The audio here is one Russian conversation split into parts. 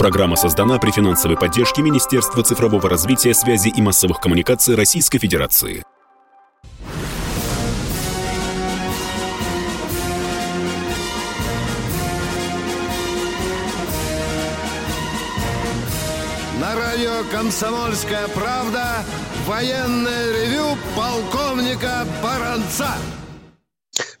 Программа создана при финансовой поддержке Министерства цифрового развития, связи и массовых коммуникаций Российской Федерации. На радио «Комсомольская правда» военное ревю полковника Баранца.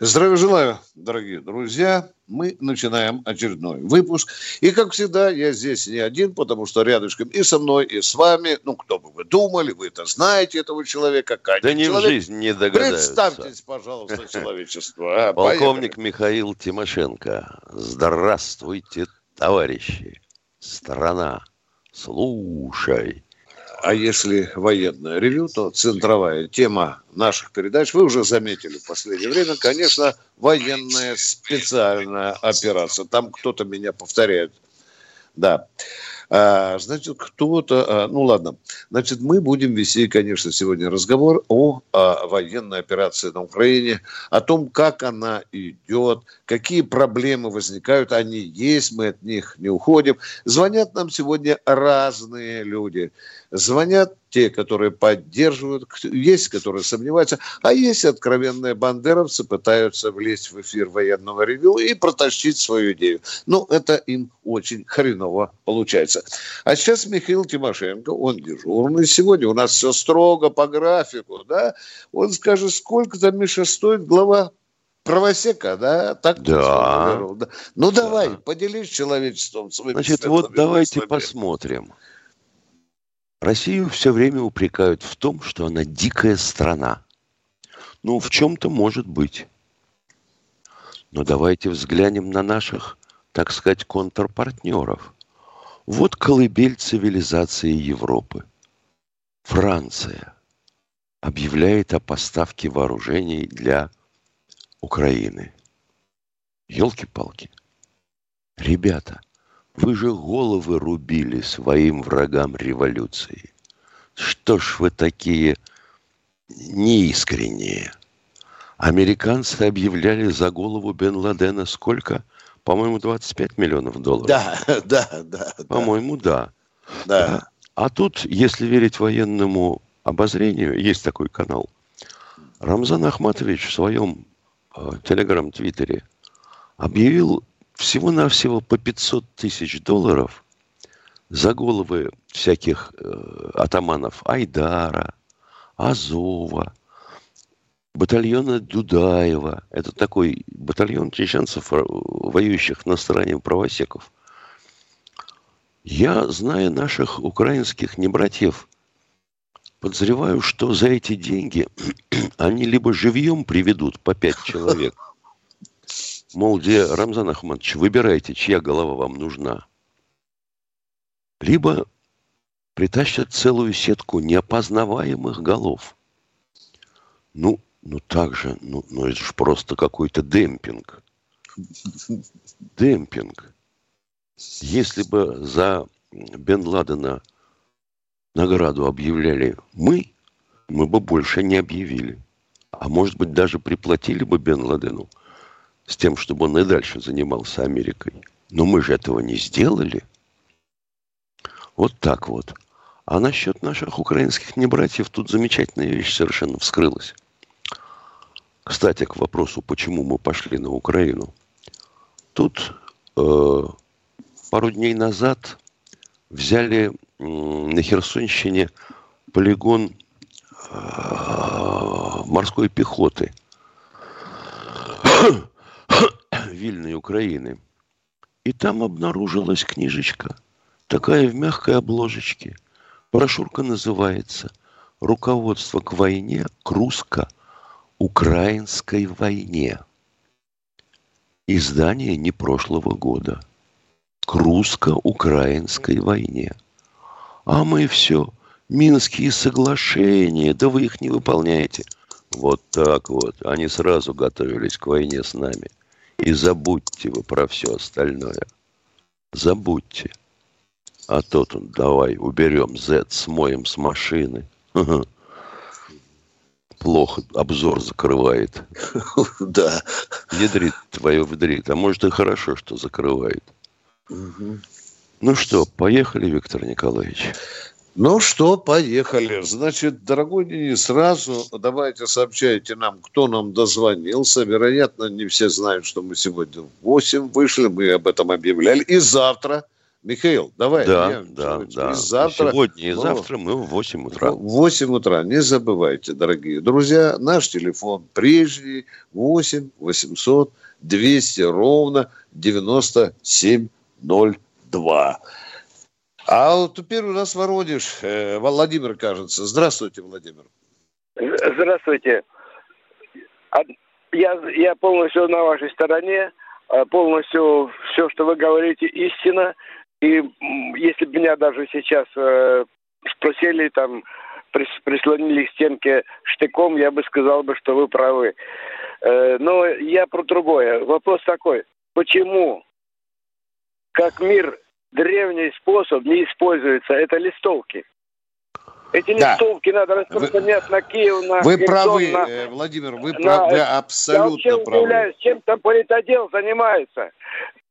Здравия желаю, дорогие друзья. Мы начинаем очередной выпуск. И, как всегда, я здесь не один, потому что рядышком и со мной, и с вами, ну, кто бы вы думали, вы это знаете, этого человека. Как да не человек. в жизнь не догадаются. Представьтесь, пожалуйста, человечество. А, Полковник поехали. Михаил Тимошенко. Здравствуйте, товарищи. Страна, слушай а если военное ревю, то центровая тема наших передач, вы уже заметили в последнее время, конечно, военная специальная операция. Там кто-то меня повторяет. Да. А, значит, кто-то... А, ну, ладно. Значит, мы будем вести, конечно, сегодня разговор о, о военной операции на Украине, о том, как она идет, какие проблемы возникают. Они есть, мы от них не уходим. Звонят нам сегодня разные люди. Звонят те, которые поддерживают, есть, которые сомневаются, а есть откровенные бандеровцы, пытаются влезть в эфир военного ревю и протащить свою идею. Ну, это им очень хреново получается. А сейчас Михаил Тимошенко, он дежурный сегодня, у нас все строго по графику, да, он скажет, сколько там, Миша, стоит глава правосека, да? Так да. да. Ну, да. давай, поделись человечеством своим. Значит, вот давайте посмотрим. Россию все время упрекают в том, что она дикая страна. Ну, в чем-то может быть. Но давайте взглянем на наших, так сказать, контрпартнеров. Вот колыбель цивилизации Европы. Франция объявляет о поставке вооружений для Украины. Елки-палки. Ребята – вы же головы рубили своим врагам революции. Что ж вы такие неискренние? Американцы объявляли за голову Бен Ладена сколько? По-моему, 25 миллионов долларов. Да, да, да. По-моему, да. Да. А тут, если верить военному обозрению, есть такой канал. Рамзан Ахматович в своем э, телеграм-твиттере объявил всего-навсего по 500 тысяч долларов за головы всяких э, атаманов Айдара, Азова, батальона Дудаева. Это такой батальон чеченцев, э, воюющих на стороне правосеков. Я, зная наших украинских небратьев, подозреваю, что за эти деньги они либо живьем приведут по пять человек – Мол, где Рамзан Ахматович, выбирайте, чья голова вам нужна. Либо притащат целую сетку неопознаваемых голов. Ну, ну так же, ну, ну это же просто какой-то демпинг. Демпинг. Если бы за Бен Ладена награду объявляли мы, мы бы больше не объявили. А может быть, даже приплатили бы Бен Ладену – с тем, чтобы он и дальше занимался Америкой. Но мы же этого не сделали. Вот так вот. А насчет наших украинских небратьев тут замечательная вещь совершенно вскрылась. Кстати, к вопросу, почему мы пошли на Украину. Тут э, пару дней назад взяли э, на Херсонщине полигон э, морской пехоты – Вильной Украины. И там обнаружилась книжечка, такая в мягкой обложечке. Брошюрка называется «Руководство к войне к русско-украинской войне». Издание не прошлого года. К русско-украинской войне. А мы все, Минские соглашения, да вы их не выполняете. Вот так вот. Они сразу готовились к войне с нами – и забудьте вы про все остальное. Забудьте. А то тут давай уберем Z, смоем с машины. Плохо обзор закрывает. Да. Ядрит твое вдрит. А может и хорошо, что закрывает. Ну что, поехали, Виктор Николаевич. Ну что, поехали. Значит, дорогой Денис, сразу давайте сообщайте нам, кто нам дозвонился. Вероятно, не все знают, что мы сегодня в 8 вышли, мы об этом объявляли. И завтра, Михаил, давай. Да, я, да, да. И завтра, сегодня и ну, завтра мы в 8 утра. В 8 утра. Не забывайте, дорогие друзья, наш телефон прежний 8 800 200 ровно 9702. А вот теперь у нас Воронеж. Э, Владимир, кажется. Здравствуйте, Владимир. Здравствуйте. Я, я полностью на вашей стороне. А полностью все, что вы говорите, истина. И если бы меня даже сейчас э, спросили, там, прислонили к стенке штыком, я бы сказал бы, что вы правы. Э, но я про другое. Вопрос такой. Почему, как мир древний способ не используется, это листовки. Эти да. листовки надо распространять вы, на Киев, на Вы Херсон, правы, на, э, Владимир, вы, на, прав, вы абсолютно я вообще удивляюсь, чем там политодел занимается.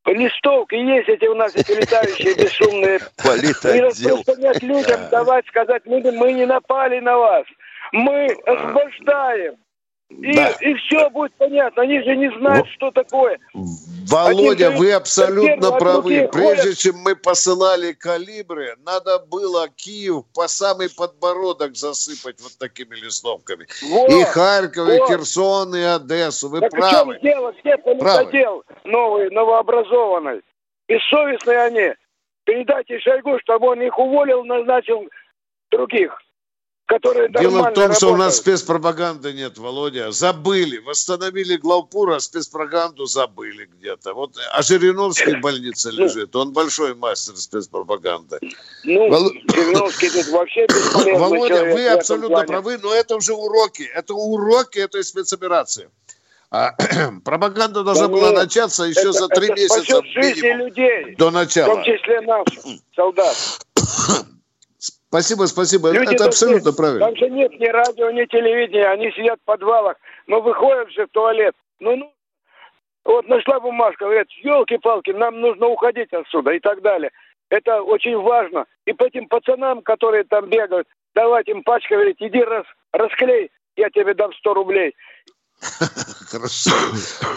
Листовки есть эти у нас, эти летающие бесшумные. Политодел. И распространять людям, давать, сказать людям, мы не напали на вас. Мы освобождаем. И, да. и все будет понятно. Они же не знают, ну, что такое. Володя, Один, вы абсолютно правы. Прежде чем мы посылали калибры, надо было Киев по самый подбородок засыпать вот такими листовками. Вот, и Харьков, вот. и Херсон, и Одессу. Вы так правы. в чем дело? Где политодел новый, новообразованный? Бессовестные они. Передайте Шойгу, чтобы он их уволил, назначил других которые Дело в том, что у нас спецпропаганды нет, Володя. Забыли. Восстановили главпур, а спецпропаганду забыли где-то. Вот, а Жириновский в больнице ну. лежит. Он большой мастер спецпропаганды. Ну, Вол... Жириновский тут вообще Володя, человек, вы абсолютно правы, но это уже уроки. Это уроки этой спецоперации. А, пропаганда должна да была нет, начаться еще это, за три месяца жизни людей, до начала. В том числе наших солдат. Спасибо, спасибо. Люди Это абсолютно правильно. Там же нет ни радио, ни телевидения. Они сидят в подвалах, но выходят же в туалет. Ну, ну, вот нашла бумажка, говорят, елки-палки, нам нужно уходить отсюда и так далее. Это очень важно. И по этим пацанам, которые там бегают, давать им пачка, говорить, иди раз, расклей, я тебе дам 100 рублей. Хорошо.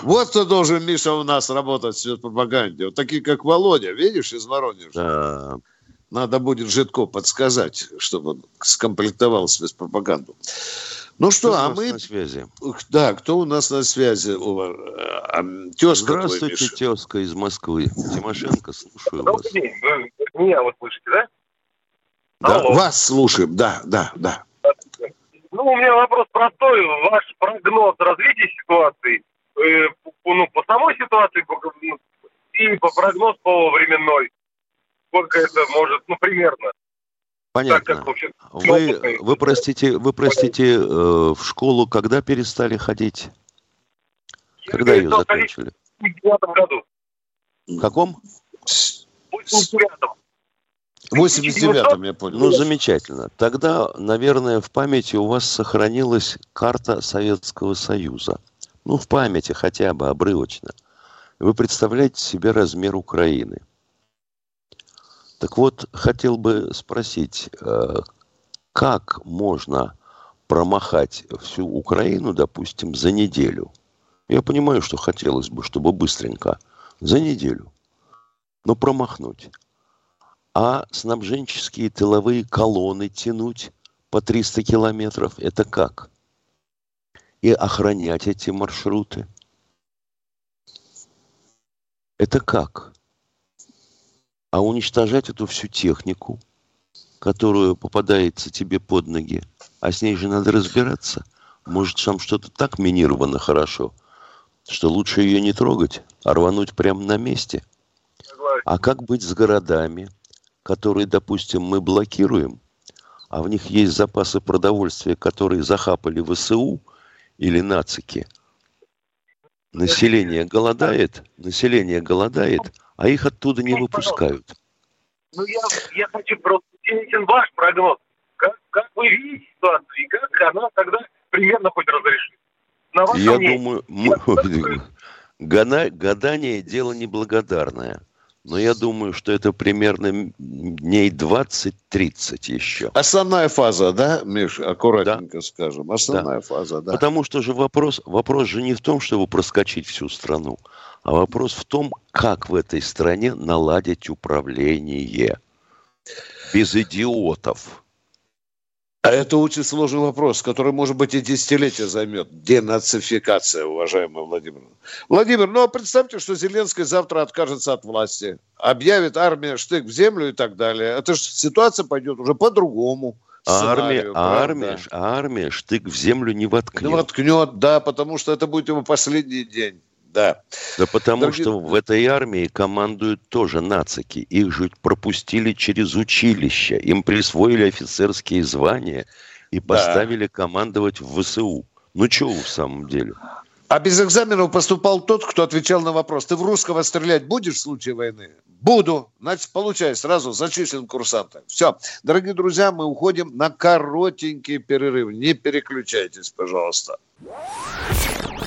Вот кто должен, Миша, у нас работать в пропаганде. Вот такие, как Володя, видишь, из Воронежа. Да. Надо будет Житко подсказать, чтобы он скомплектовал спецпропаганду. Ну что, кто а мы... на связи? Да, кто у нас на связи? А, тезка Здравствуйте, тезка из Москвы. Тимошенко, слушаю Добрый вас. день. Вы меня вот слышите, да? Да, Алло. вас слушаем, да, да, да. Ну, у меня вопрос простой. Ваш прогноз развития ситуации, э, ну, по самой ситуации ну, и по прогноз по временной сколько это может, ну, примерно. Понятно. Так, как, вы, вы простите, вы простите, э, в школу когда перестали ходить? Я когда ее закончили? В 89 году. В каком? В 89-м. В 89-м, я понял. Ну, замечательно. Тогда, наверное, в памяти у вас сохранилась карта Советского Союза. Ну, в памяти хотя бы, обрывочно. Вы представляете себе размер Украины – так вот, хотел бы спросить, э, как можно промахать всю Украину, допустим, за неделю? Я понимаю, что хотелось бы, чтобы быстренько, за неделю, но промахнуть. А снабженческие тыловые колонны тянуть по 300 километров, это как? И охранять эти маршруты. Это как? А уничтожать эту всю технику, которую попадается тебе под ноги, а с ней же надо разбираться. Может, там что-то так минировано хорошо, что лучше ее не трогать, а рвануть прямо на месте. А как быть с городами, которые, допустим, мы блокируем, а в них есть запасы продовольствия, которые захапали ВСУ или нацики? Население голодает, население голодает, а их оттуда не выпускают. Ну, я, я хочу просто интересен ваш прогноз. Как, как вы видите ситуацию и как она тогда примерно хоть разрешит? На я мнение. думаю, мы, гадание дело неблагодарное. Но я думаю, что это примерно дней 20-30 еще. Основная фаза, да, Миш, аккуратненько да. скажем. Основная да. фаза, да. Потому что же вопрос, вопрос же не в том, чтобы проскочить всю страну, а вопрос в том, как в этой стране наладить управление без идиотов. А это очень сложный вопрос, который, может быть, и десятилетия займет. Денацификация, уважаемый Владимир. Владимир, ну а представьте, что Зеленский завтра откажется от власти, объявит армия штык в землю и так далее. Это же ситуация пойдет уже по-другому. А армия, а, армия, а армия штык в землю не воткнет. Не воткнет, да, потому что это будет его последний день. Да. Да потому Дорогие... что в этой армии командуют тоже нацики. Их же пропустили через училище. Им присвоили офицерские звания и поставили да. командовать в ВСУ. Ну что в самом деле? А без экзаменов поступал тот, кто отвечал на вопрос. Ты в русского стрелять будешь в случае войны? Буду. Значит, получай сразу, зачислен курсантом. Все. Дорогие друзья, мы уходим на коротенький перерыв. Не переключайтесь, пожалуйста.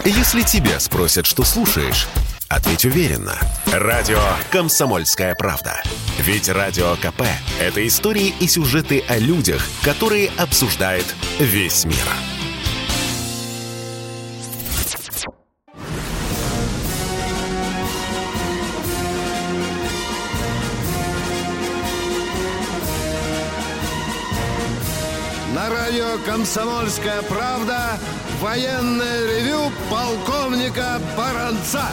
Если тебя спросят, что слушаешь, ответь уверенно. Радио «Комсомольская правда». Ведь Радио КП – это истории и сюжеты о людях, которые обсуждает весь мир. «Комсомольская правда» Военное ревю полковника Баранца.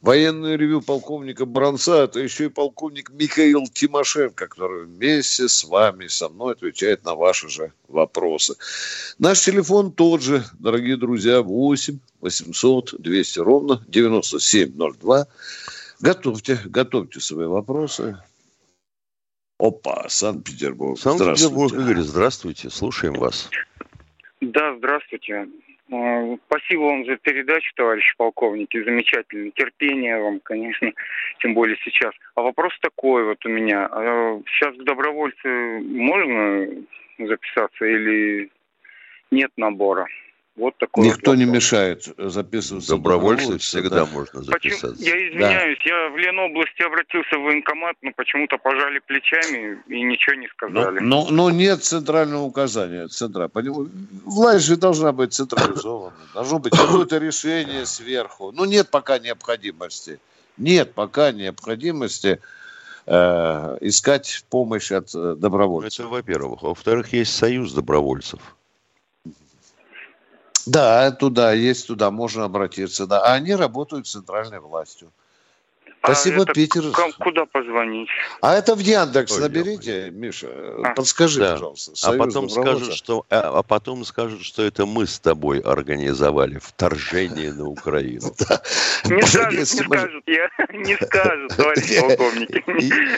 Военное ревю полковника Бронца – это еще и полковник Михаил Тимошенко, который вместе с вами, со мной отвечает на ваши же вопросы. Наш телефон тот же, дорогие друзья, 8 800 200 ровно 9702. Готовьте, готовьте свои вопросы. Опа, Санкт-Петербург. Санкт-Петербург, Игорь, здравствуйте, слушаем вас. Да, здравствуйте. А, спасибо вам за передачу, товарищи полковники. Замечательно. Терпение вам, конечно, тем более сейчас. А вопрос такой вот у меня. А сейчас к добровольцы можно записаться или нет набора? Вот такой Никто вот не мешает записываться. Добровольцы всегда да. можно записаться. Почему? Я извиняюсь, да. я в Ленобласти обратился в военкомат, но почему-то пожали плечами и ничего не сказали. Но, но, но нет центрального указания. Центра. Власть же должна быть централизована. Должно быть какое-то решение сверху. Ну, нет пока необходимости. Нет пока необходимости э, искать помощь от э, добровольцев. Это во-первых. Во-вторых, есть союз добровольцев. Да, туда есть, туда можно обратиться, да. А они работают с центральной властью. А Спасибо, это Питер. Куда позвонить? А это в Яндекс Ой, наберите, я Миша. А. Подскажи, да. пожалуйста. а потом скажут, что, а, а потом скажут, что это мы с тобой организовали вторжение на Украину. Не скажут, не скажут, я не скажут, товарищ полковник,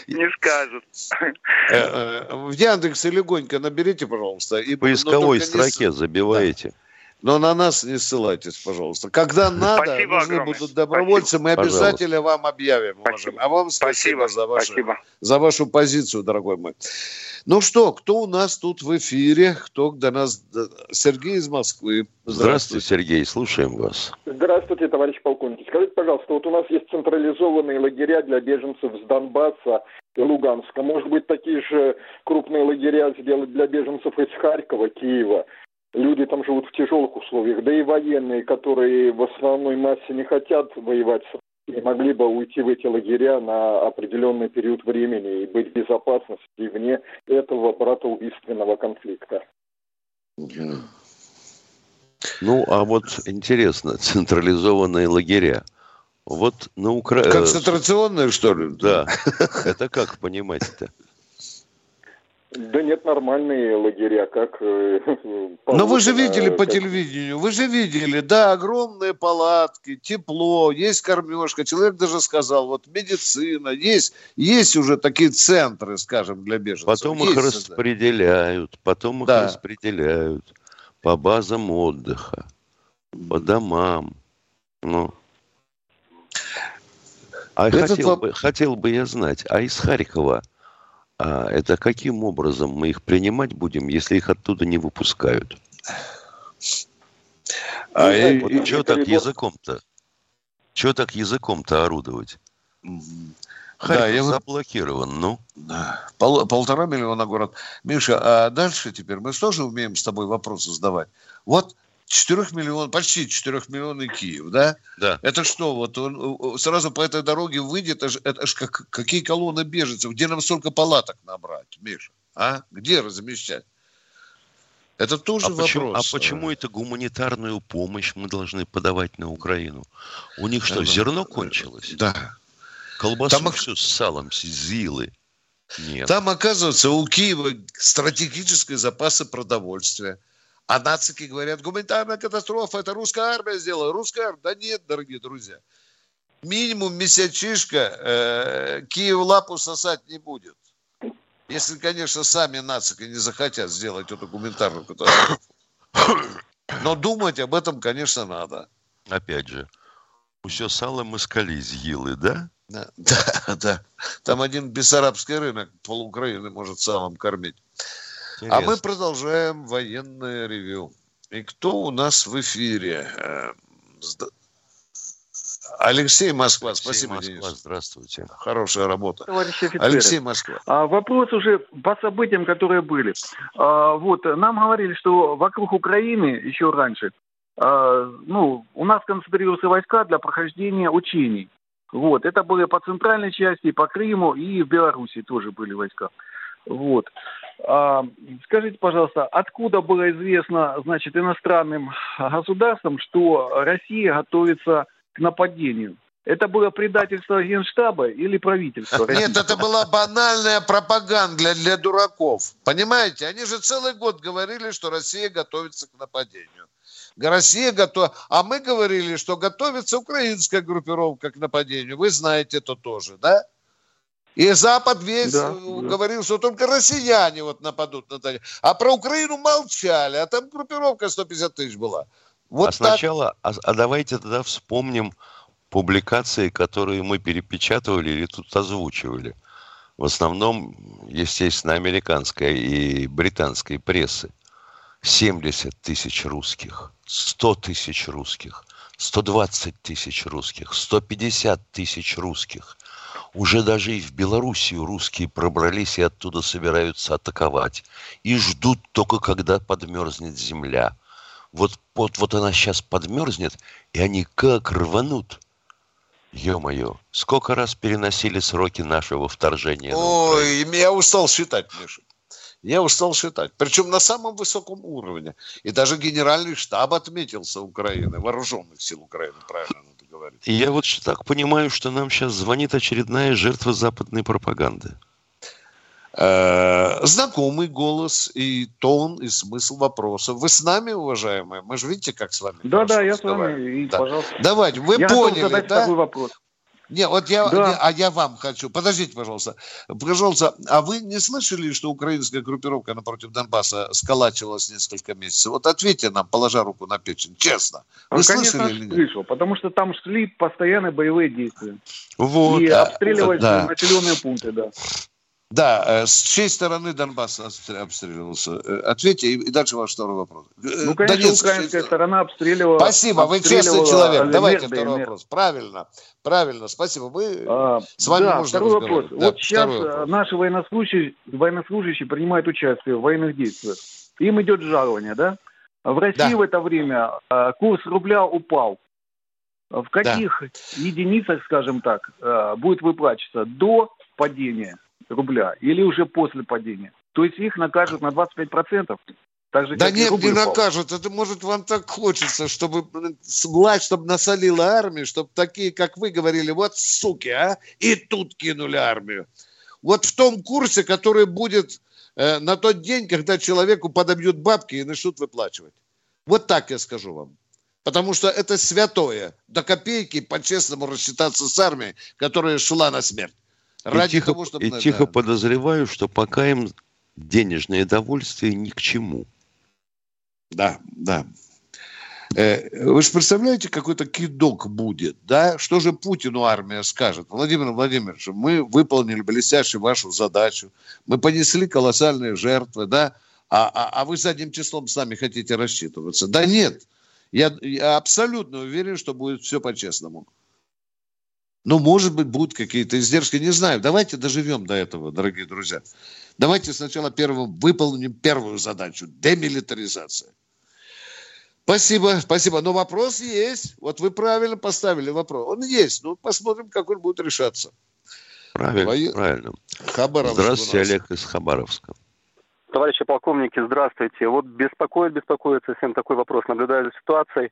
не скажут. В Яндексе легонько наберите, пожалуйста. В поисковой строке забиваете. Но на нас не ссылайтесь, пожалуйста. Когда надо, спасибо нужны огромное. будут добровольцы, спасибо. мы обязательно Пожалуйста. вам объявим, уважаемые. А вам спасибо, спасибо за, вашу, спасибо. за вашу позицию, дорогой мой. Ну что, кто у нас тут в эфире? Кто до нас? Сергей из Москвы. Здравствуйте, Здравствуйте Сергей, слушаем вас. Здравствуйте, товарищ полковник. Скажите, пожалуйста, вот у нас есть централизованные лагеря для беженцев с Донбасса и Луганска. Может быть, такие же крупные лагеря сделать для беженцев из Харькова, Киева? Люди там живут в тяжелых условиях, да и военные, которые в основной массе не хотят воевать с Россией, могли бы уйти в эти лагеря на определенный период времени и быть в безопасности вне этого братоубийственного конфликта. Ну, а вот интересно, централизованные лагеря. Вот на Украине... Концентрационные, что ли? Да. Это как понимать-то? Да нет, нормальные лагеря, как... Э, Но вы же видели по телевидению, вы же видели, да, огромные палатки, тепло, есть кормежка. Человек даже сказал, вот медицина, есть, есть уже такие центры, скажем, для беженцев. Потом есть, их распределяют, потом их да. распределяют по базам отдыха, по домам. Ну. А Этот хотел, воп... бы, хотел бы я знать, а из Харькова это каким образом мы их принимать будем, если их оттуда не выпускают? А ну, и, вот и, что так языком-то? Что так языком-то орудовать? Харьков Да, я вот- заблокирован, ну. Пол- полтора миллиона город. Миша, а дальше теперь мы тоже умеем с тобой вопросы задавать. Вот 4 миллион, почти 4 миллионный Киев, да? Да. Это что, вот он э, сразу по этой дороге выйдет, это это ж как, какие колонны беженцев, где нам столько палаток набрать, Миша? А? Где размещать? Это тоже А почему, а вопрос. почему это гуманитарную помощь мы должны подавать на Украину? У них что, Да, зерно кончилось? Да. Колбасу Там всю с салом, с зилы? Нет. Там, оказывается, у Киева стратегические запасы продовольствия. А нацики говорят, гуманитарная катастрофа, это русская армия сделала. Русская армия. Да нет, дорогие друзья. Минимум месячишка э, Киев лапу сосать не будет. Если, конечно, сами нацики не захотят сделать эту гуманитарную катастрофу. Но думать об этом, конечно, надо. Опять же, все сало москали съели, да? Да, да, да. Там один бессарабский рынок пол Украины может салом кормить. А мы Интересно. продолжаем военное ревю. И кто у нас в эфире? Э, сда- Алексей Москва. Алексей, Спасибо, Москва, Денис. здравствуйте. Хорошая работа. Товарищи офицеры. Алексей Москва. А, вопрос уже по событиям, которые были. А, вот, нам говорили, что вокруг Украины еще раньше, а, ну, у нас концентрируются войска для прохождения учений. Вот, это были по центральной части, по Крыму и в Беларуси тоже были войска. Вот. А, скажите, пожалуйста, откуда было известно, значит, иностранным государствам, что Россия готовится к нападению? Это было предательство Генштаба или правительства? Нет, это была банальная пропаганда для, для дураков. Понимаете? Они же целый год говорили, что Россия готовится к нападению. Россия готова. А мы говорили, что готовится украинская группировка к нападению. Вы знаете это тоже, да? И Запад весь Да, э, да. говорил, что только россияне вот нападут на Донецк. А про Украину молчали. А там группировка 150 тысяч была. Вот а так. сначала, а, а давайте тогда вспомним публикации, которые мы перепечатывали или тут озвучивали. В основном, естественно, американской и британской прессы. 70 тысяч русских, 100 тысяч русских, 120 тысяч русских, 150 тысяч русских. Уже даже и в Белоруссию русские пробрались и оттуда собираются атаковать. И ждут только, когда подмерзнет земля. Вот, вот, вот она сейчас подмерзнет, и они как рванут. Ё-моё, сколько раз переносили сроки нашего вторжения? Ой, я устал считать, Миша. Я устал считать. Причем на самом высоком уровне. И даже генеральный штаб отметился Украины, вооруженных сил Украины, правильно И я вот так понимаю, что нам сейчас звонит очередная жертва западной пропаганды. Э, Знакомый голос и тон, и смысл вопроса. Вы с нами, уважаемые? Мы же видите, как с вами Да, да, я с вами, и, Да. пожалуйста. Давайте, вы я поняли, да? такой вопрос. Не, вот я, Да. не, а я вам хочу. Подождите, пожалуйста. Пожалуйста, а вы не слышали, что украинская группировка напротив Донбасса сколачивалась несколько месяцев? Вот ответьте нам, положа руку на печень, честно. Вы Ну, конечно, слышали или нет? слышал, потому что там шли постоянные боевые действия. Вот. и а, обстреливались да. населенные пункты, да. Да, э, с чьей стороны Донбасс обстр- обстреливался? Э, Ответьте, и дальше ваш второй вопрос. Э, Ну, конечно, Донецк, украинская сторона обстреливала. Спасибо, вы честный человек. Давайте Лерды, второй Мер- вопрос. Правильно, правильно, спасибо. Вы А, с вами да, можно второй вопрос. Да, вот сейчас вопрос. наши военнослужащие, военнослужащие принимают участие в военных действиях. Им идет жалование, да? В России Да. в это время курс рубля упал. В каких единицах, скажем так, будет выплачиваться до падения рубля или уже после падения? То есть их накажут на 25%. Так же, Да нет, не накажут. Это может вам так хочется, чтобы власть, чтобы насолила армию, чтобы такие, как вы говорили, вот суки, а, и тут кинули армию. Вот в том курсе, который будет э, на тот день, когда человеку подобьют бабки и начнут выплачивать. Вот так я скажу вам. Потому что это святое. До копейки по-честному рассчитаться с армией, которая шла на смерть. И тихо, и да. тихо подозреваю, что пока им денежное довольствие ни к чему. Да, да. Э, Вы же представляете, какой-то кидок будет, да? Что же Путину армия скажет? Владимир Владимирович, мы выполнили блестяще вашу задачу, мы понесли колоссальные жертвы, да? А, а, а вы задним числом с нами хотите рассчитываться? Да нет, я, я абсолютно уверен, что будет все по-честному. Ну, может быть, будут какие-то издержки, не знаю. Давайте доживем до этого, дорогие друзья. Давайте сначала первым выполним первую задачу – демилитаризация. Спасибо, спасибо. Но вопрос есть. Вот вы правильно поставили вопрос. Он есть. Ну, посмотрим, как он будет решаться. Правильно, Во... правильно. Хабаровск Здравствуйте, Олег из Хабаровска. Товарищи полковники, здравствуйте. Вот беспокоит, беспокоит совсем такой вопрос. Наблюдая за ситуацией,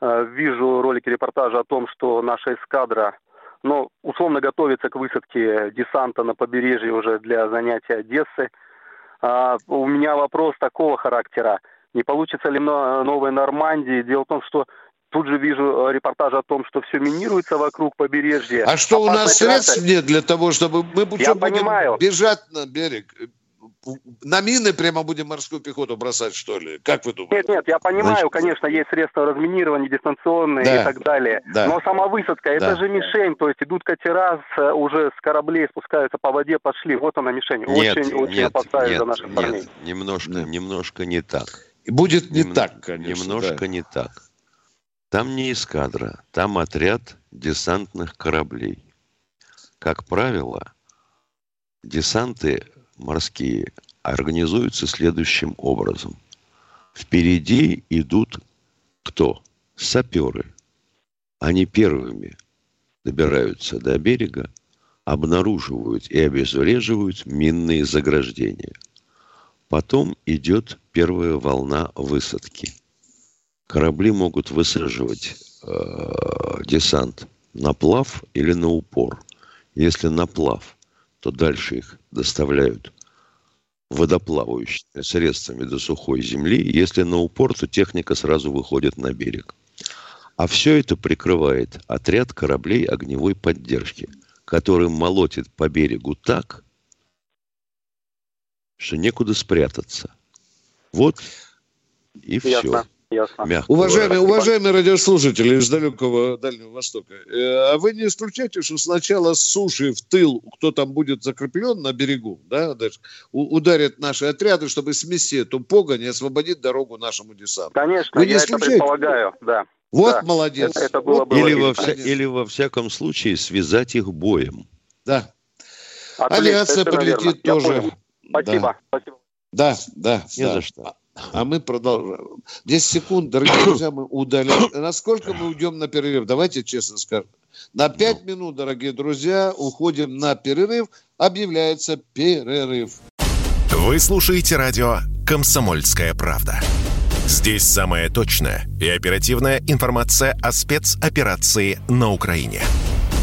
э, вижу ролики репортажа о том, что наша эскадра, ну, условно готовится к высадке десанта на побережье уже для занятия Одессы. А, у меня вопрос такого характера. Не получится ли новой Нормандии? Дело в том, что Тут же вижу э, репортаж о том, что все минируется вокруг побережья. А что у нас средств нет для того, чтобы мы Я будем понимаю. бежать на берег? На мины прямо будем морскую пехоту бросать, что ли? Как вы думаете? Нет, нет, я понимаю, Значит, конечно, есть средства разминирования дистанционные да, и так далее. Да, но сама высадка, да. это же мишень, то есть идут катера с, уже с кораблей, спускаются по воде, пошли. Вот она мишень. Нет, очень, нет, очень опасаюсь за наших нет, парней. Немножко, да. немножко не так. Будет не Нем, так, конечно. Немножко да. не так. Там не эскадра, там отряд десантных кораблей. Как правило, десанты морские организуются следующим образом. Впереди идут кто? Саперы. Они первыми добираются до берега, обнаруживают и обезвреживают минные заграждения. Потом идет первая волна высадки – корабли могут высаживать э, десант на плав или на упор. Если на плав, то дальше их доставляют водоплавающими средствами до сухой земли. Если на упор, то техника сразу выходит на берег. А все это прикрывает отряд кораблей огневой поддержки, который молотит по берегу так, что некуда спрятаться. Вот и Ясно. все. Ясно. Уважаемые, уважаемые радиослушатели из далекого Дальнего Востока, э, а вы не исключаете, что сначала с суши в тыл, кто там будет закреплен на берегу, да, даже, ударят наши отряды, чтобы смести эту погонь и освободить дорогу нашему десанту? Конечно, вы не я исключаете? это предполагаю, да. Вот да. молодец. Это, это было вот. или, во вся, или во всяком случае связать их боем. Да. Отвлечь, Авиация полетит тоже. Спасибо. Да. Спасибо. Да, да. Не да. за что. А мы продолжаем. 10 секунд, дорогие друзья, мы удалим. Насколько мы уйдем на перерыв? Давайте честно скажем. На 5 минут, дорогие друзья, уходим на перерыв. Объявляется перерыв. Вы слушаете радио «Комсомольская правда». Здесь самая точная и оперативная информация о спецоперации на Украине.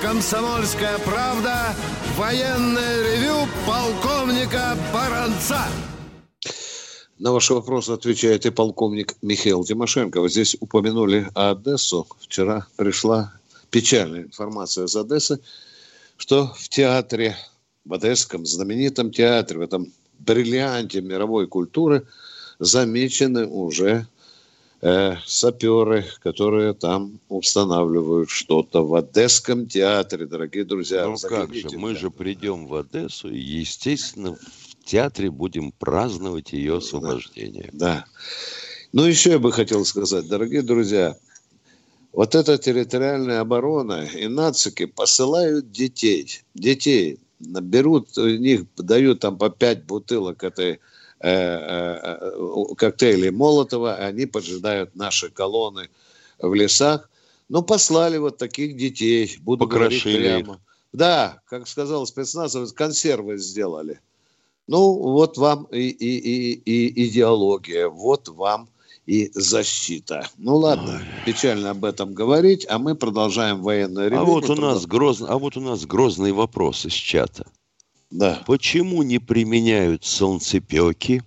«Комсомольская правда» военное ревю полковника Баранца. На ваши вопросы отвечает и полковник Михаил Тимошенко. Вы здесь упомянули Одессу. Вчера пришла печальная информация из Одессы, что в театре, в одесском знаменитом театре, в этом бриллианте мировой культуры замечены уже э, саперы, которые там устанавливают что-то в Одесском театре, дорогие друзья. Ну как же, мы же придем в Одессу и, естественно, в театре будем праздновать ее освобождение. Да. да. Ну, еще я бы хотел сказать, дорогие друзья, вот эта территориальная оборона и нацики посылают детей. Детей берут, у них дают там по пять бутылок этой коктейли Молотова, они поджидают наши колонны в лесах. Ну, послали вот таких детей, буду говорить Покрошили прямо. Да, как сказал спецназовец, консервы сделали. Ну, вот вам и, и, и, и идеология, вот вам и защита. Ну ладно, печально об этом говорить, а мы продолжаем военное А ревю. вот у нас грозный, а вот у нас грозный вопрос из чата. Да. Почему не применяют солнцепеки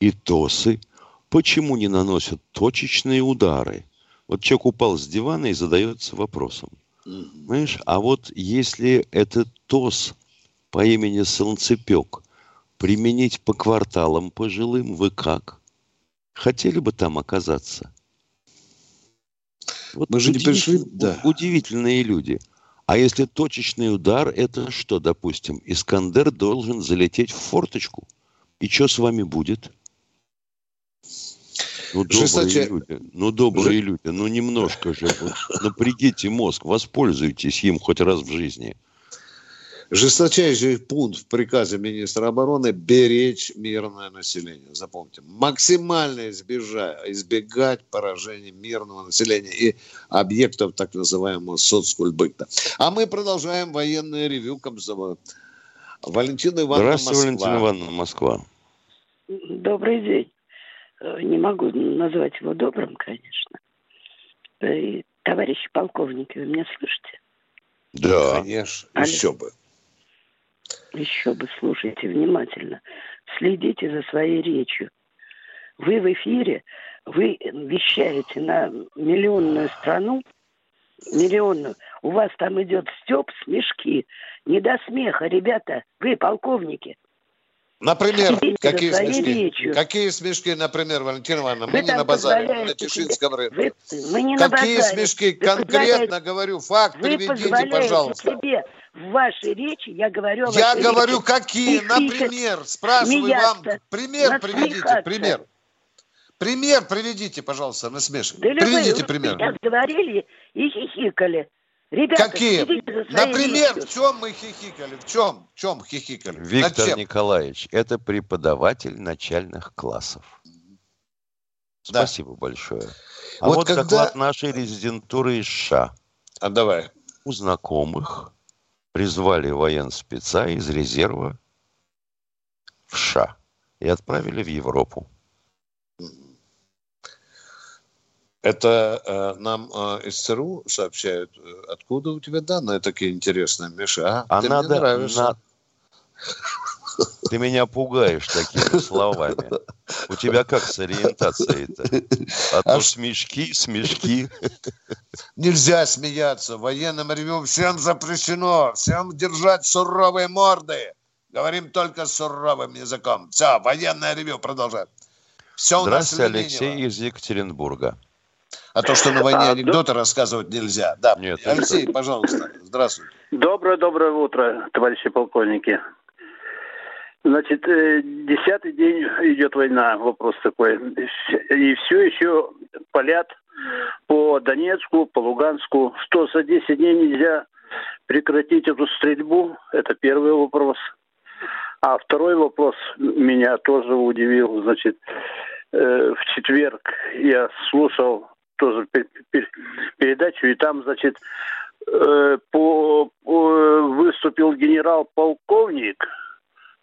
и тосы? Почему не наносят точечные удары? Вот человек упал с дивана и задается вопросом. Понимаешь, а вот если этот ТОС по имени Солнцепек применить по кварталам пожилым, вы как? Хотели бы там оказаться? Вот Мы же не пришли- да. Удивительные люди. А если точечный удар, это что, допустим, Искандер должен залететь в форточку? И что с вами будет? Ну, добрые Жесточа- люди, ну, добрые люди, ну, немножко же, вот, напрягите мозг, воспользуйтесь им хоть раз в жизни. Жесточайший пункт в приказе министра обороны – беречь мирное население. Запомните, максимально избежать, избегать поражения мирного населения и объектов так называемого соцкульбыта. А мы продолжаем военное ревю Комсомола. Валентина Ивановна Здравствуйте, Москва. Валентина Ивановна, Москва. Добрый день. Э, Не могу назвать его добрым, конечно. Э, Товарищи полковники, вы меня слышите? Да. Конечно, Алло. еще бы. Еще бы слушайте внимательно. Следите за своей речью. Вы в эфире, вы вещаете на миллионную страну, миллионную. У вас там идет степ, смешки. Не до смеха, ребята. Вы полковники. Например, Следите какие смешки? речью. Какие смешки, например, Валентина Ивановна? Вы Мы не на базаре, мы на Тишинском рынке. Вы, мы не на Какие базаре. смешки? Вы Конкретно говорю, факт Вы приведите, пожалуйста. себе в вашей речи, я говорю о Я говорю, речи, какие, хихикать, например, спрашиваю вам, смеяться, пример приведите, пример. Пример приведите, пожалуйста, на смешек. Да Приведите вы пример. сейчас говорили и хихикали. Ребята, Какие? Например, речью. в чем мы хихикали? В чем? В чем хихикали? Виктор чем? Николаевич, это преподаватель начальных классов. Да. Спасибо большое. А Вот вот, когда- доклад нашей резидентуры из США. А давай. У знакомых призвали военспеца из резерва в США и отправили в Европу. Это э, нам э, из ЦРУ сообщают. Э, Откуда у тебя данные такие интересные, Миша? А, А ты надо... мне нравишься. на- Ты меня пугаешь такими словами. У тебя как с ориентацией-то? А то А смешки, смешки. Нельзя смеяться. В военном ревю всем запрещено. Всем держать суровые морды. Говорим только суровым языком. Все, военное ревю продолжаем. Все у нас Здравствуйте. Алексей из Екатеринбурга. А то, что на войне А, анекдоты рассказывать нельзя. Да, Нет, Алексей, пожалуйста, здравствуйте. Доброе-доброе утро, товарищи полковники. Значит, э, десятый день идет война, вопрос такой. И все еще палят по Донецку, по Луганску. Что, за 10 дней нельзя прекратить эту стрельбу? Это первый вопрос. А второй вопрос меня тоже удивил. Значит, э, в четверг я слушал тоже пер- пер- передачу, и там, значит, э, по, по- выступил генерал-полковник,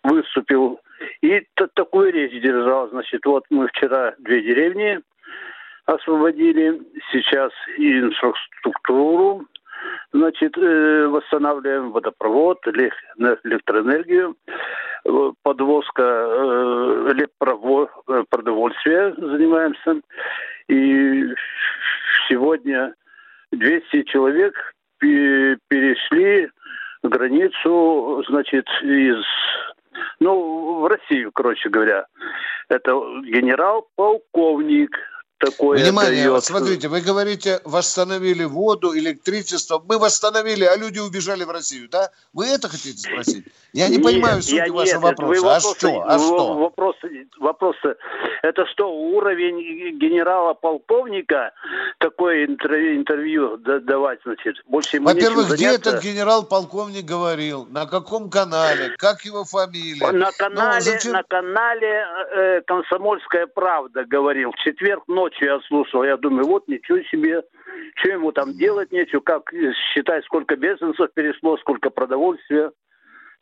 выступил и такую речь держал. Значит, вот мы вчера две деревни освободили, сейчас инфраструктуру, значит, э, восстанавливаем водопровод, эле- электроэнергию, э, подвозка э, продовольствия занимаемся. И сегодня 200 человек пе- перешли границу, значит, из, ну, в Россию, короче говоря. Это генерал-полковник такое Внимание, дает. вот смотрите, вы говорите, восстановили воду, электричество. Мы восстановили, а люди убежали в Россию, да? Вы это хотите спросить? Я не Нет, понимаю суть я вашего нет, это вы вопроса. А вопросы- что? А что? Вопрос, вопрос, это что, уровень генерала-полковника такое интервью, интервью да- давать, значит? Больше Во-первых, где заняться? этот генерал-полковник говорил? На каком канале? Как его фамилия? На Ну, канале, зачем- на канале э, «Комсомольская правда» говорил. В четверг ночью я слушал. Я думаю, вот ничего себе. Что ему там делать нечего? Как считать, сколько беженцев перешло, сколько продовольствия?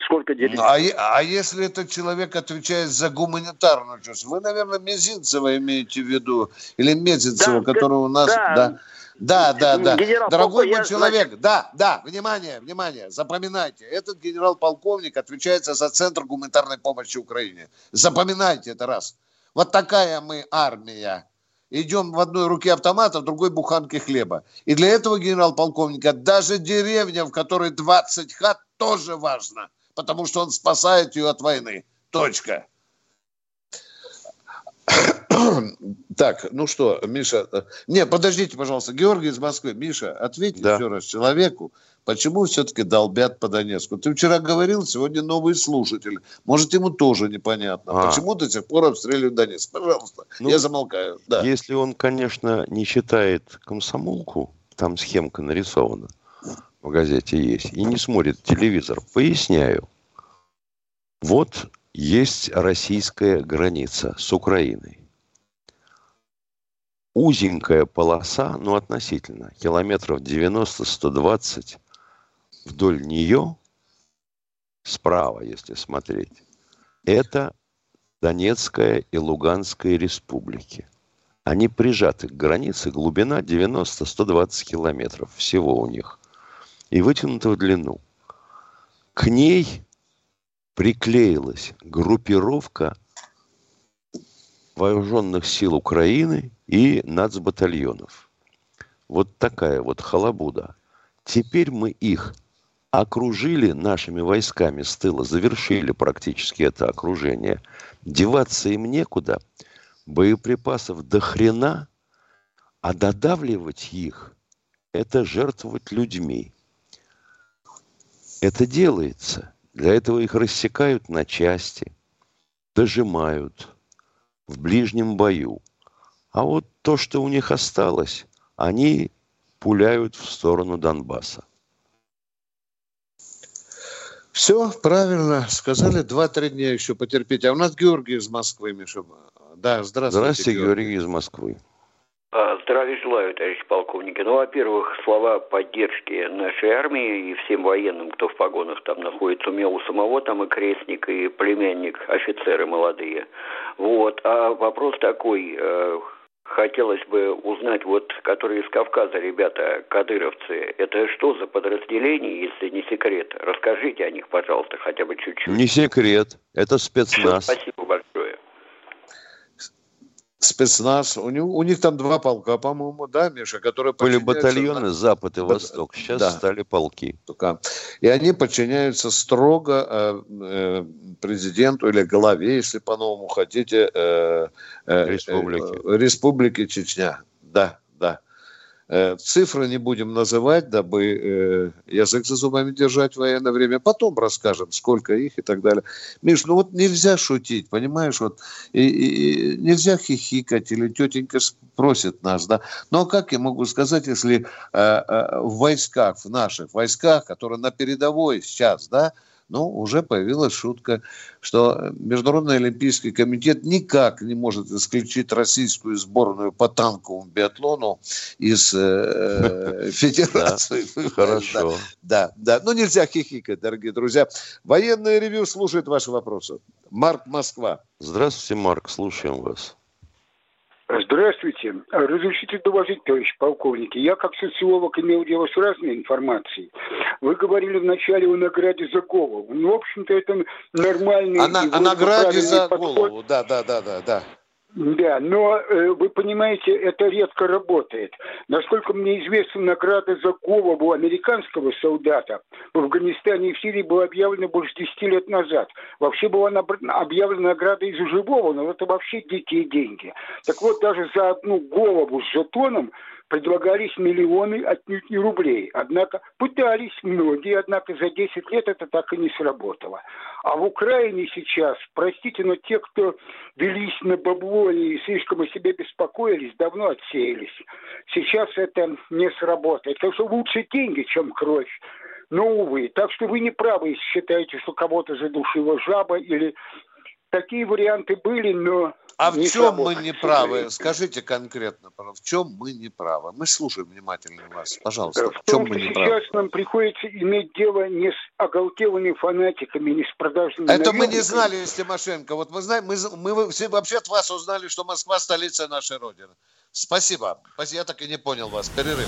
Сколько денег? А, а если этот человек отвечает за гуманитарную часть? Вы, наверное, Мезинцева имеете в виду? Или Мезинцева, да, который у нас... Да, да. Да, да, да. Генерал Дорогой мой человек, значит... да, да, внимание, внимание, запоминайте. Этот генерал-полковник отвечает за Центр гуманитарной помощи Украине. Запоминайте это раз. Вот такая мы армия. Идем в одной руке автомата, в другой буханки хлеба. И для этого генерал-полковника даже деревня, в которой 20 хат, тоже важно потому что он спасает ее от войны. Точка. Так, ну что, Миша, э, не, подождите, пожалуйста, Георгий из Москвы. Миша, ответьте да. еще раз человеку, почему все-таки долбят по Донецку. Ты вчера говорил, сегодня новый слушатель. Может, ему тоже непонятно. А. Почему до сих пор обстреливают Донецк? Пожалуйста, ну, я замолкаю. Да. Если он, конечно, не читает комсомолку, там схемка нарисована, в газете есть, и не смотрит телевизор, поясняю. Вот есть российская граница с Украиной. Узенькая полоса, ну относительно, километров 90-120 вдоль нее, справа, если смотреть, это Донецкая и Луганская республики. Они прижаты к границе, глубина 90-120 километров всего у них и вытянута в длину. К ней приклеилась группировка вооруженных сил Украины и нацбатальонов. Вот такая вот халабуда. Теперь мы их окружили нашими войсками с тыла, завершили практически это окружение. Деваться им некуда, боеприпасов до хрена, а додавливать их – это жертвовать людьми. Это делается. Для этого их рассекают на части, дожимают в ближнем бою. А вот то, что у них осталось, они пуляют в сторону Донбасса. Все, правильно. Сказали, два-три дня еще потерпеть. А у нас Георгий из Москвы, Миша. Да, здравствуйте, Здравствуйте, Георгий, Георгий из Москвы. А, здравия желаю, товарищ полковники. Ну, во-первых, слова поддержки нашей армии и всем военным, кто в погонах там находится. У меня у самого там и крестник, и племянник, офицеры молодые. Вот. А вопрос такой, э, хотелось бы узнать, вот, которые из Кавказа ребята, кадыровцы, это что за подразделение, если не секрет? Расскажите о них, пожалуйста, хотя бы чуть-чуть. Не секрет, это спецназ. Спасибо большое спецназ. У, него, у них там два полка, по-моему, да, Миша, которые Были батальоны Запад и Восток, сейчас да. стали полки. И они подчиняются строго э, э, президенту или главе, если по-новому хотите, э, э, Республики. Э, Республики Чечня. Да, да. Э, цифры не будем называть, дабы э, язык за зубами держать в военное время. Потом расскажем, сколько их и так далее. Миш, ну вот нельзя шутить, понимаешь? Вот, и, и, нельзя хихикать или тетенька спросит нас, да? Но как я могу сказать, если э, э, в войсках, в наших войсках, которые на передовой сейчас, да, ну, уже появилась шутка, что Международный Олимпийский комитет никак не может исключить российскую сборную по танковому биатлону из э, Федерации. Хорошо. Да, да. Ну, нельзя хихикать, дорогие друзья. Военное ревю слушает ваши вопросы. Марк Москва. Здравствуйте, Марк, слушаем вас. Здравствуйте. Разрешите доложить, товарищ полковник. Я как социолог имел дело с разной информацией. Вы говорили вначале о награде за голову. Ну, в общем-то, это нормальный... О, на, о награде за подход. голову, да, да, да, да, да. Да, но э, вы понимаете, это редко работает. Насколько мне известно, награда за голову американского солдата в Афганистане и в Сирии была объявлена больше 10 лет назад. Вообще была объявлена награда из живого, но это вообще дикие деньги. Так вот, даже за одну голову с жетоном предлагались миллионы отнюдь не рублей. Однако пытались многие, однако за 10 лет это так и не сработало. А в Украине сейчас, простите, но те, кто велись на бабло и слишком о себе беспокоились, давно отсеялись. Сейчас это не сработает. Так что лучше деньги, чем кровь. Но, увы. Так что вы не правы, если считаете, что кого-то задушила жаба или такие варианты были, но А в чем мы сработали, не к правы? сожалению. Скажите конкретно, в чем мы не правы? Мы слушаем внимательно вас. Пожалуйста, В в чем том, мы не правы? сейчас нам приходится иметь дело не с оголтелыми фанатиками, не с продажными Это мы не знали с Тимошенко. Вот мы знаем, мы, мы все вообще от вас узнали, что Москва столица нашей Родины. Спасибо. Я так и не понял вас. Перерыв.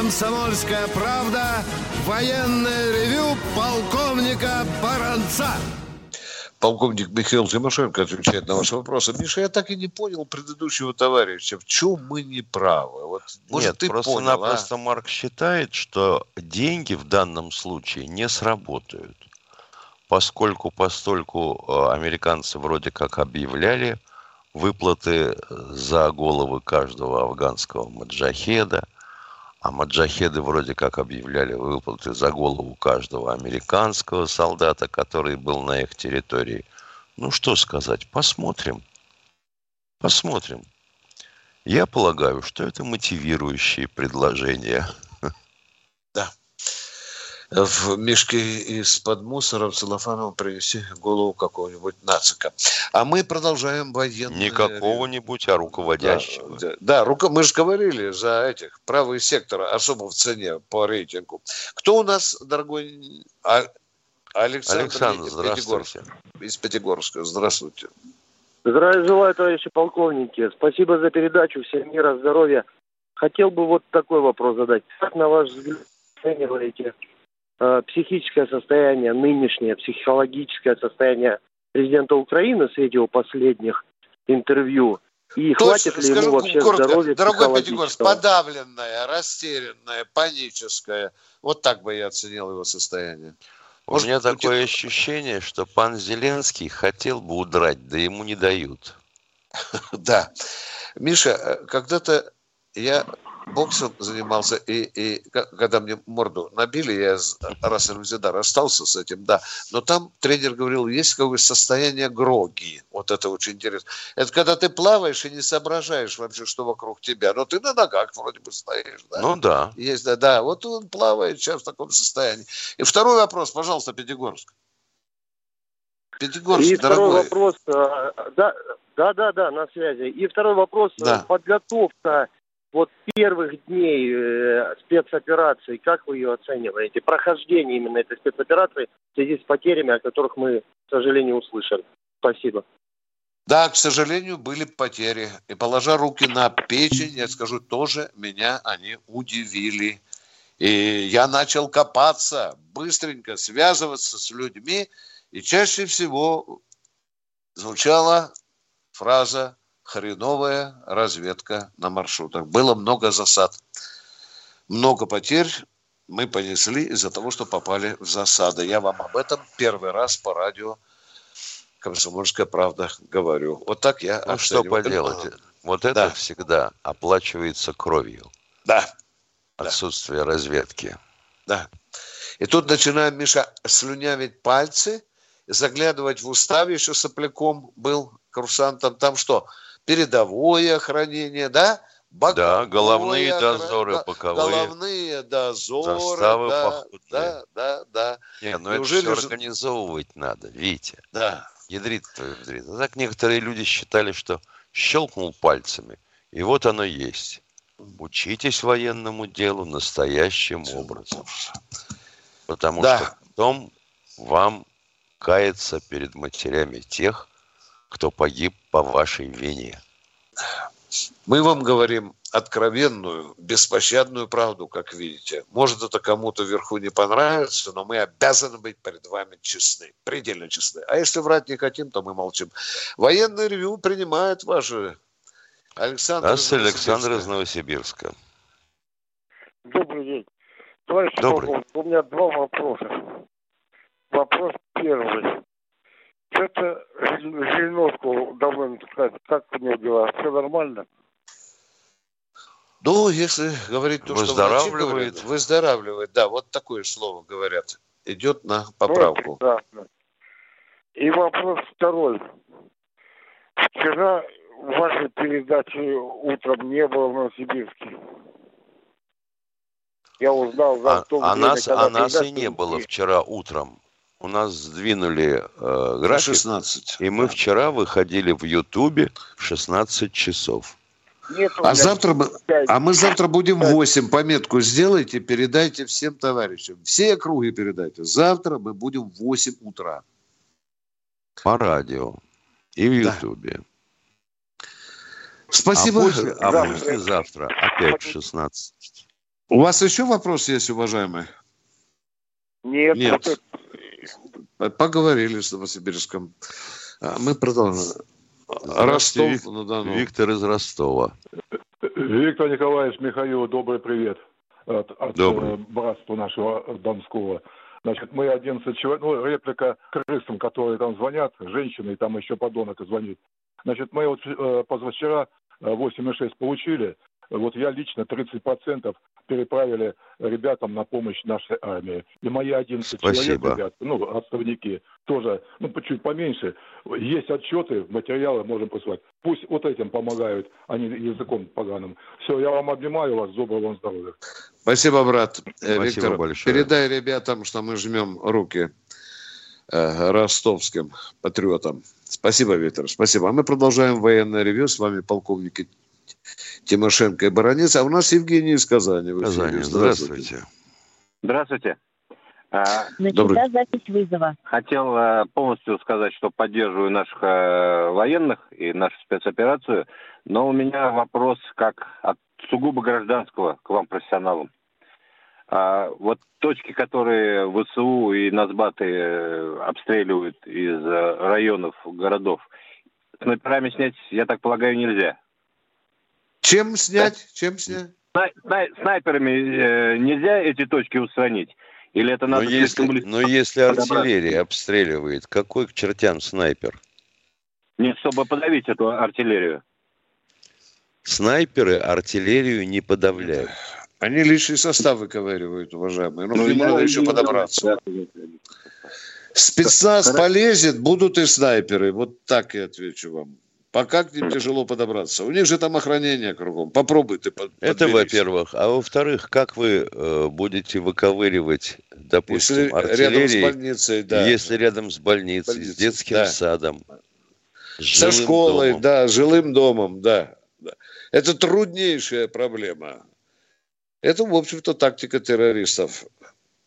«Комсомольская правда» военное ревю полковника Баранца. Полковник Михаил Тимошенко отвечает на ваши вопросы. Миша, я так и не понял предыдущего товарища. В чем мы не правы? Вот, может, Нет, ты понял, просто-напросто а? Марк считает, что деньги в данном случае не сработают, поскольку постольку э, американцы вроде как объявляли выплаты за головы каждого афганского маджахеда, а маджахеды вроде как объявляли выплаты за голову каждого американского солдата, который был на их территории. Ну что сказать, посмотрим. Посмотрим. Я полагаю, что это мотивирующие предложения. Да. В мешке из-под мусора в целлофановом принеси голову какого-нибудь нацика. А мы продолжаем военное... Не какого-нибудь, а руководящего. Да, да, рука, мы же говорили за этих правый сектор особо в цене по рейтингу. Кто у нас, дорогой А- Александр, Александр, из здравствуйте. Пятигорска. Из Пятигорска. Здравствуйте. Здравия желаю, товарищи полковники. Спасибо за передачу. Всем мира, здоровья. Хотел бы вот такой вопрос задать. Как, на ваш взгляд, оцениваете психическое состояние, нынешнее психологическое состояние президента Украины с его последних интервью? И хватит ли скажу ему вообще коротко. здоровья Дорогой Пятигорск, подавленное, растерянное, паническое. Вот так бы я оценил его состояние. У меня такое ощущение, что пан Зеленский хотел бы удрать, да ему не дают. Да. Миша, э, когда-то я боксом занимался, и, и когда мне морду набили, я раз и навсегда расстался с этим, да. Но там тренер говорил, есть какое состояние гроги. Вот это очень интересно. Это когда ты плаваешь и не соображаешь вообще, что вокруг тебя. Но ты на ногах вроде бы стоишь, да. Ну да. Есть, да, да. Вот он плавает сейчас в таком состоянии. И второй вопрос, пожалуйста, Пятигорск. Пятигорск, И второй дорогой. вопрос, э, да, да, да, да, на связи. И второй вопрос, э, Да. подготовка вот первых дней э, спецоперации, как вы ее оцениваете? Прохождение именно этой спецоперации в связи с потерями, о которых мы, к сожалению, услышали. Спасибо. Да, к сожалению, были потери. И положа руки на печень, я скажу, тоже меня они удивили. И я начал копаться, быстренько связываться с людьми. И чаще всего звучала фраза «хреновая разведка на маршрутах». Было много засад. Много потерь мы понесли из-за того, что попали в засады. Я вам об этом первый раз по радио «Комсомольская правда» говорю. Вот так я Ну что оцениваю. поделать? Вот это Да. всегда оплачивается кровью. Да. Отсутствие разведки. Да. И тут начинаем, Миша, слюнявить пальцы, заглядывать в устав, еще сопляком был курсантом. Там что? Передовое охранение, да? Да, головные охрана- дозоры, да, боковые. Головные дозоры. Заставы да, походные. да, да, да. Не, ну Неужели это все же- организовывать надо, Витя. Да. Ядрит твою ядрит. А так некоторые люди считали, что щелкнул пальцами, и вот оно есть. Учитесь военному делу настоящим образом. Потому Да. что потом вам каяться перед матерями тех, кто погиб по вашей вине. Мы вам говорим откровенную, беспощадную правду, как видите. Может, это кому-то вверху не понравится, но мы обязаны быть перед вами честны, предельно честны. А если врать не хотим, то мы молчим. Военный ревю принимает ваши... Александр, Здравствуйте, из Александр из Новосибирска. Новосибирска. Добрый день. Товарищ Добрый. полковник, у меня два вопроса. вопрос первый. Что-то Жириновского давно не сказать, как у него дела? Все нормально? Ну, если говорить то, что врачи Выздоравливает. говорят, выздоравливает, да, вот такое слово говорят. Идет на поправку. Ну, прекрасно. И вопрос второй. Вчера вашей передачи утром не было в Новосибирске. Я узнал за А, то а время, нас, когда а нас и не было вчера утром. У нас сдвинули э, график. 16. И мы вчера выходили в Ютубе в 16 часов. Нет, А завтра мы, а мы завтра будем в 8. Пометку сделайте, передайте всем товарищам. Все округи передайте. Завтра мы будем в 8 утра. По радио и в Да. Ютубе. Спасибо. А, после, а Да. послезавтра опять в 16. У вас еще вопрос есть, уважаемый? Нет, Нет. Это- Поговорили с Новосибирском. А Мы продолжим. Здравствуйте, Ростов на Дону. Виктор из Ростова. Виктор Николаевич Михаил, добрый привет от, от Добрый. э, братства нашего э, Донского. Значит, мы 11 человек, ну, реплика крысам, которые там звонят, женщины, и там еще подонок звонит. Значит, мы вот э, позавчера э, 8,6 получили, вот я лично 30% переправили ребятам на помощь нашей армии. И мои 11 человек, Спасибо. ребят, ну, отставники, тоже, ну, чуть поменьше. Есть отчеты, материалы можем посылать. Пусть вот этим помогают, а не языком поганым. Все, я вам обнимаю вас, доброго вам здоровья. Спасибо, брат. Э, Спасибо Виктор, большое. передай ребятам, что мы жмем руки э, ростовским патриотам. Спасибо, Виктор. Спасибо. А мы продолжаем военное ревью. С вами полковники Тимошенко и Баранец. А у нас Евгений из Казани. в эфире. Казани, здравствуйте. Здравствуйте. А, Добрый. Начата запись вызова. Хотел э, полностью сказать, что поддерживаю наших э, военных и нашу спецоперацию, но у меня вопрос как от сугубо гражданского к вам, профессионалам. А, вот точки, которые ВСУ и Назбаты э, обстреливают из районов, городов, снайперами снять, я так полагаю, нельзя. Чем снять? Чем снять? Снай- снай- снайперами э, нельзя эти точки устранить? Или это Но надо если, слишком близко но если артиллерия обстреливает, какой к чертям снайпер? Нет, чтобы подавить эту артиллерию. Снайперы артиллерию не подавляют. Они лишний состав выковыривают, уважаемые. Ну, Ну, к нему я надо еще именно- подобраться. Спецназ полезет, будут и снайперы. Вот так я отвечу вам. Пока к ним тяжело подобраться. У них же там охранение кругом. Попробуй ты под- Это подберись. во-первых. А во-вторых, как вы э, будете выковыривать, допустим, Если рядом с артиллерии, больницей, да. если рядом с больницей, с Больницей, детским да. садом, с Со школой, домом? да, жилым домом, да. Это труднейшая проблема. Это, в общем-то, тактика террористов.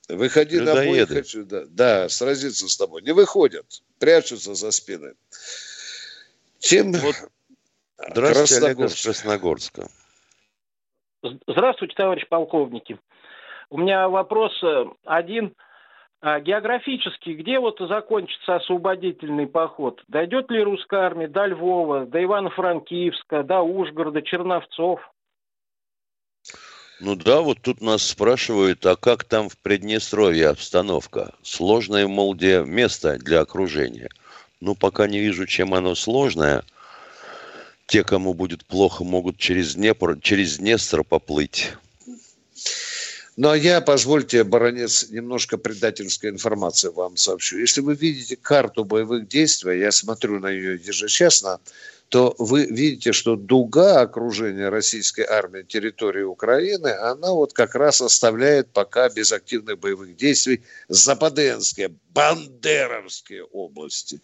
Выходи на бой, Людоеды. хочу, да, да, сразиться с тобой. Не выходят, прячутся за спины. Чем Здравствуйте, Олег из Красногорск. Красногорска. Здравствуйте, товарищ полковники. У меня вопрос э, один. А Географически, где вот закончится освободительный поход? Дойдет ли русская армия до Львова, до Ивано-Франкивска, до Ужгорода, Черновцов? Ну да, вот тут нас спрашивают, а как там в Приднестровье обстановка? Сложное, мол, где место для окружения. Ну, пока не вижу, чем оно сложное. Те, кому будет плохо, могут через Днепр, через Днестр поплыть. Ну, а я, позвольте, баронец, немножко предательской информации вам сообщу. Если вы видите карту боевых действий, я смотрю на нее ежечасно, то вы видите, что дуга окружения российской армии территории Украины, она вот как раз оставляет пока без активных боевых действий западенские, бандеровские области.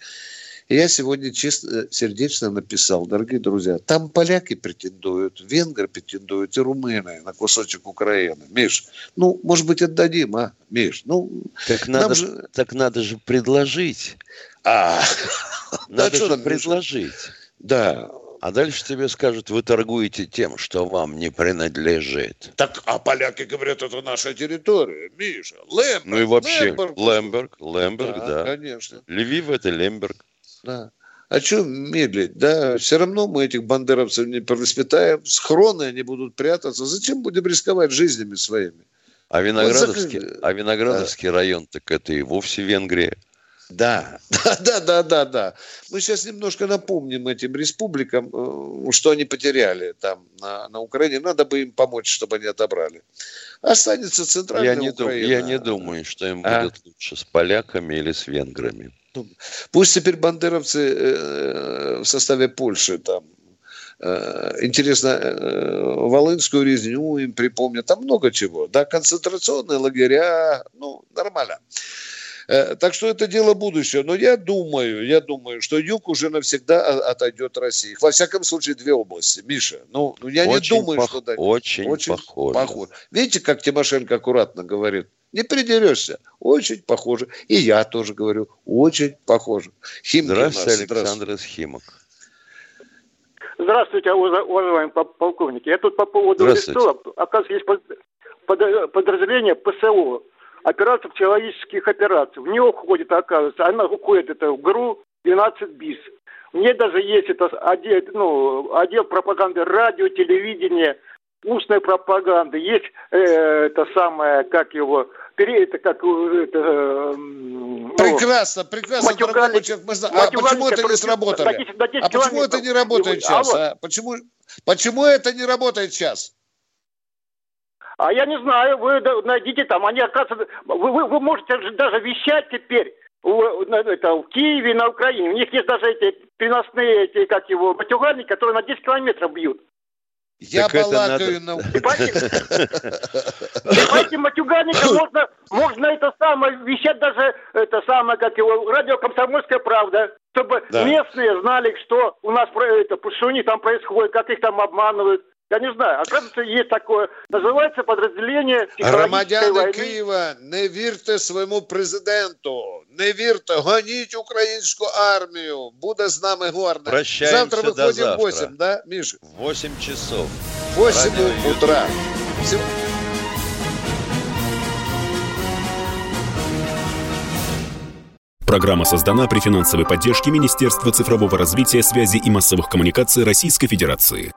И я сегодня чисто сердечно написал, дорогие друзья, там поляки претендуют, венгры претендуют и румыны на кусочек Украины. Миш, ну, может быть, отдадим, а, Миш? Ну, Так надо, же- так надо же предложить. А, Надо что же предложить. Да. А дальше тебе скажут, вы торгуете тем, что вам не принадлежит. Так, а поляки говорят, это наша территория, Миша. Лемберг, Ну и вообще, Лемберг. Лемберг, Лемберг, Да, да. конечно. Львив это Лемберг. Да. А что медлить? Да, все равно мы этих бандеровцев не воспитаем. Схроны они будут прятаться. Зачем будем рисковать жизнями своими? А Виноградовский, вот, а Виноградовский а... район, так это и вовсе Венгрия. Да, да, да, да, да, да. Мы сейчас немножко напомним этим республикам, э, что они потеряли там на, на Украине. Надо бы им помочь, чтобы они отобрали. Останется центральная я не Украина. Дум, я не думаю, что им а? будет лучше с поляками или с венграми. Ну, пусть теперь бандеровцы э, в составе Польши там Э, интересно, Волынскую резню им припомнят, там много чего, да, концентрационные лагеря, ну, нормально. Э, так что это дело будущего. Но я думаю, я думаю, что юг уже навсегда отойдет России. Во всяком случае, две области. Миша, ну, ну я очень не думаю, пох- что... Да, очень, очень похоже. похоже. Видите, как Тимошенко аккуратно говорит? Не придерешься. Очень похоже. И я тоже говорю, очень похоже. Химки Здравствуйте, Александр из Химок. Здравствуйте, уважаемый полковник. Я тут по поводу арестов. Оказывается, есть подразделение ПСО, операций психологических операций. В него входит, оказывается, она уходит это в ГРУ 12 БИС. Мне даже есть это отдел, ну, отдел пропаганды радио, телевидения, устной пропаганды. Есть э, это самое, как его, это как э, это, ну, прекрасно, прекрасно, дорогой человек, мы знаем. А почему это не сработали? а почему это не работает сейчас? А? Почему, почему это не работает сейчас? А я не знаю, вы найдите там, они оказывается, вы, вы, вы можете даже вещать теперь в, это, в Киеве, на Украине. У них есть даже эти переносные, эти, как его, матюгальники, которые на 10 километров бьют. Я так балакаю на... Понимаете, матюганика можно, можно это самое, вещать даже, это самое, как его, радио «Комсомольская правда», чтобы да. местные знали, что у нас, это, что у них там происходит, как их там обманывают. Я не знаю, оказывается, есть такое, називається подразделение Громадяни войны. Києва, не вірте своєму президенту, не вірте, гоніть українську армію, буде з нами горно. Прощаемся завтра выходим в завтра. 8, да, Миша? 8 часов. 8 Радио утра. Всего... Программа создана при финансовой поддержке Министерства цифрового развития, связи и массовых коммуникаций Российской Федерации.